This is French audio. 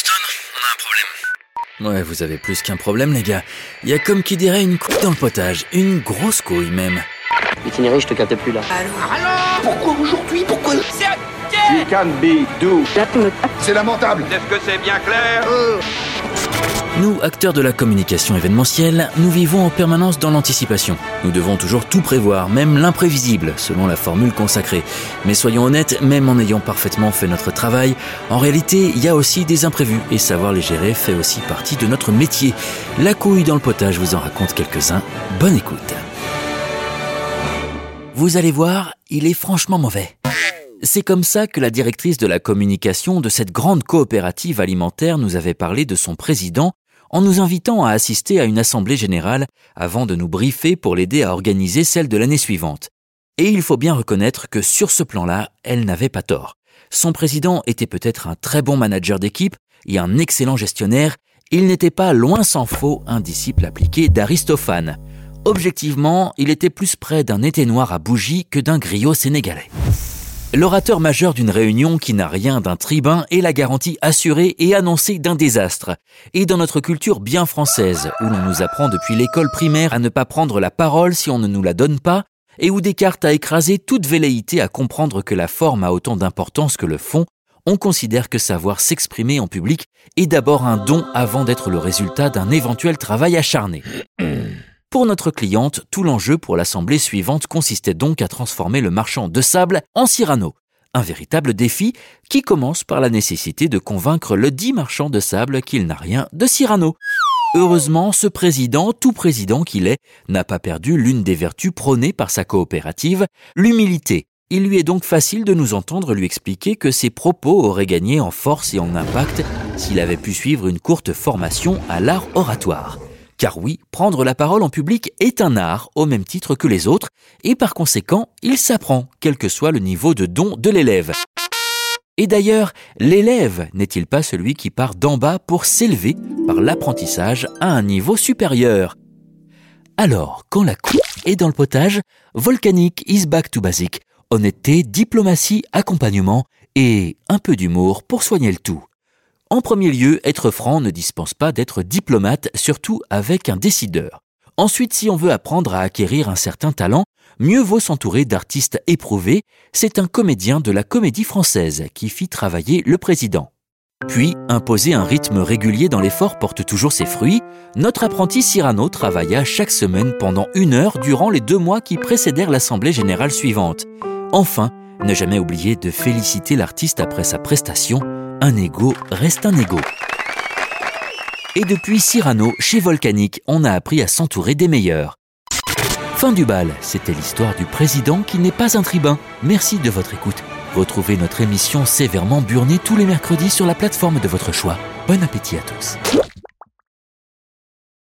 Houston, on a un problème. Ouais, vous avez plus qu'un problème, les gars. Il y a comme qui dirait une couille dans le potage. Une grosse couille, même. Itinéraire, je te capte plus là. Pourquoi aujourd'hui Pourquoi You can be do. C'est lamentable Est-ce que c'est bien clair Nous, acteurs de la communication événementielle, nous vivons en permanence dans l'anticipation. Nous devons toujours tout prévoir, même l'imprévisible, selon la formule consacrée. Mais soyons honnêtes, même en ayant parfaitement fait notre travail, en réalité, il y a aussi des imprévus, et savoir les gérer fait aussi partie de notre métier. La couille dans le potage vous en raconte quelques-uns. Bonne écoute. Vous allez voir, il est franchement mauvais. C'est comme ça que la directrice de la communication de cette grande coopérative alimentaire nous avait parlé de son président en nous invitant à assister à une assemblée générale avant de nous briefer pour l'aider à organiser celle de l'année suivante. Et il faut bien reconnaître que sur ce plan-là, elle n'avait pas tort. Son président était peut-être un très bon manager d'équipe et un excellent gestionnaire, il n'était pas loin s'en faut un disciple appliqué d'Aristophane. Objectivement, il était plus près d'un été noir à bougie que d'un griot sénégalais. L'orateur majeur d'une réunion qui n'a rien d'un tribun est la garantie assurée et annoncée d'un désastre. Et dans notre culture bien française, où l'on nous apprend depuis l'école primaire à ne pas prendre la parole si on ne nous la donne pas, et où Descartes a écrasé toute velléité à comprendre que la forme a autant d'importance que le fond, on considère que savoir s'exprimer en public est d'abord un don avant d'être le résultat d'un éventuel travail acharné. Pour notre cliente, tout l'enjeu pour l'assemblée suivante consistait donc à transformer le marchand de sable en Cyrano. Un véritable défi qui commence par la nécessité de convaincre le dit marchand de sable qu'il n'a rien de Cyrano. Heureusement, ce président, tout président qu'il est, n'a pas perdu l'une des vertus prônées par sa coopérative, l'humilité. Il lui est donc facile de nous entendre lui expliquer que ses propos auraient gagné en force et en impact s'il avait pu suivre une courte formation à l'art oratoire. Car oui, prendre la parole en public est un art au même titre que les autres, et par conséquent, il s'apprend, quel que soit le niveau de don de l'élève. Et d'ailleurs, l'élève n'est-il pas celui qui part d'en bas pour s'élever par l'apprentissage à un niveau supérieur? Alors, quand la coupe est dans le potage, volcanique is back to basic. Honnêteté, diplomatie, accompagnement et un peu d'humour pour soigner le tout. En premier lieu, être franc ne dispense pas d'être diplomate, surtout avec un décideur. Ensuite, si on veut apprendre à acquérir un certain talent, mieux vaut s'entourer d'artistes éprouvés. C'est un comédien de la comédie française qui fit travailler le président. Puis, imposer un rythme régulier dans l'effort porte toujours ses fruits. Notre apprenti Cyrano travailla chaque semaine pendant une heure durant les deux mois qui précédèrent l'assemblée générale suivante. Enfin, ne jamais oublier de féliciter l'artiste après sa prestation. Un ego reste un ego. Et depuis Cyrano, chez Volcanique, on a appris à s'entourer des meilleurs. Fin du bal, c'était l'histoire du président qui n'est pas un tribun. Merci de votre écoute. Retrouvez notre émission sévèrement burnée tous les mercredis sur la plateforme de votre choix. Bon appétit à tous.